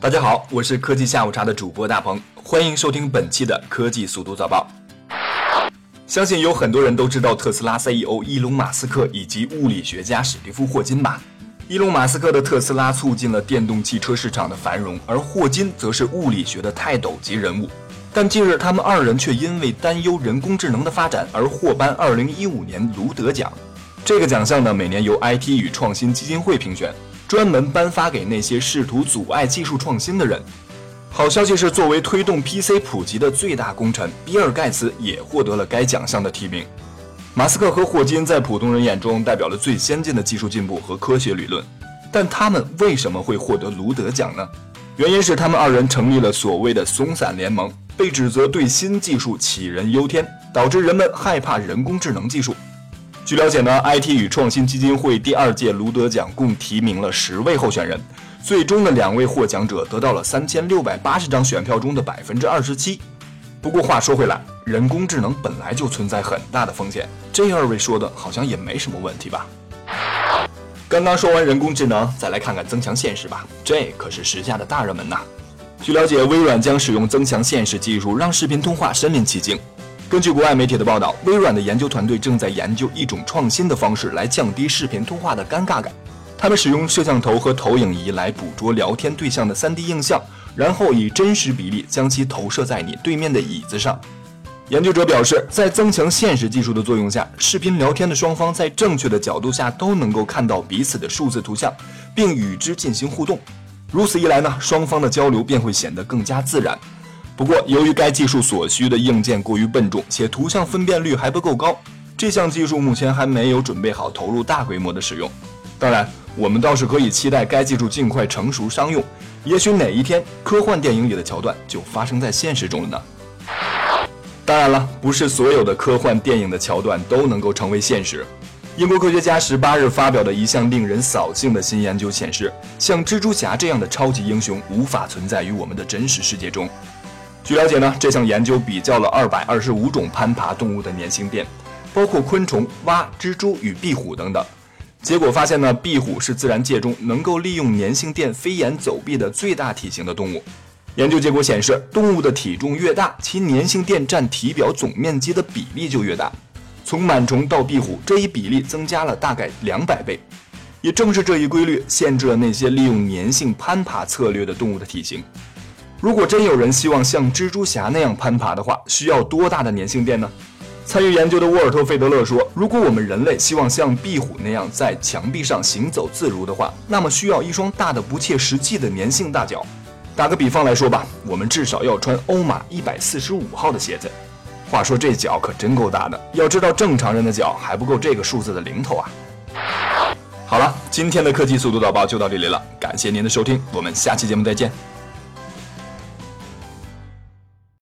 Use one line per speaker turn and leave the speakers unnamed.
大家好，我是科技下午茶的主播大鹏，欢迎收听本期的科技速度早报。相信有很多人都知道特斯拉 CEO 伊隆马斯克以及物理学家史蒂夫霍金吧？伊隆马斯克的特斯拉促进了电动汽车市场的繁荣，而霍金则是物理学的泰斗级人物。但近日，他们二人却因为担忧人工智能的发展而获颁2015年卢德奖。这个奖项呢，每年由 IT 与创新基金会评选。专门颁发给那些试图阻碍技术创新的人。好消息是，作为推动 PC 普及的最大功臣，比尔·盖茨也获得了该奖项的提名。马斯克和霍金在普通人眼中代表了最先进的技术进步和科学理论，但他们为什么会获得卢德奖呢？原因是他们二人成立了所谓的松散联盟，被指责对新技术杞人忧天，导致人们害怕人工智能技术。据了解呢，IT 与创新基金会第二届卢德奖共提名了十位候选人，最终的两位获奖者得到了三千六百八十张选票中的百分之二十七。不过话说回来，人工智能本来就存在很大的风险，这二位说的好像也没什么问题吧？刚刚说完人工智能，再来看看增强现实吧，这可是时下的大热门呐。据了解，微软将使用增强现实技术，让视频通话身临其境。根据国外媒体的报道，微软的研究团队正在研究一种创新的方式来降低视频通话的尴尬感。他们使用摄像头和投影仪来捕捉聊天对象的 3D 映像，然后以真实比例将其投射在你对面的椅子上。研究者表示，在增强现实技术的作用下，视频聊天的双方在正确的角度下都能够看到彼此的数字图像，并与之进行互动。如此一来呢，双方的交流便会显得更加自然。不过，由于该技术所需的硬件过于笨重，且图像分辨率还不够高，这项技术目前还没有准备好投入大规模的使用。当然，我们倒是可以期待该技术尽快成熟商用，也许哪一天科幻电影里的桥段就发生在现实中了呢？当然了，不是所有的科幻电影的桥段都能够成为现实。英国科学家十八日发表的一项令人扫兴的新研究显示，像蜘蛛侠这样的超级英雄无法存在于我们的真实世界中。据了解呢，这项研究比较了二百二十五种攀爬动物的粘性垫，包括昆虫、蛙、蜘蛛与壁虎等等。结果发现呢，壁虎是自然界中能够利用粘性垫飞檐走壁的最大体型的动物。研究结果显示，动物的体重越大，其粘性垫占体表总面积的比例就越大。从螨虫到壁虎，这一比例增加了大概两百倍。也正是这一规律，限制了那些利用粘性攀爬策略的动物的体型。如果真有人希望像蜘蛛侠那样攀爬的话，需要多大的粘性垫呢？参与研究的沃尔特·费德勒说：“如果我们人类希望像壁虎那样在墙壁上行走自如的话，那么需要一双大的不切实际的粘性大脚。打个比方来说吧，我们至少要穿欧码一百四十五号的鞋子。话说这脚可真够大的，要知道正常人的脚还不够这个数字的零头啊！好了，今天的科技速度导报就到这里了，感谢您的收听，我们下期节目再见。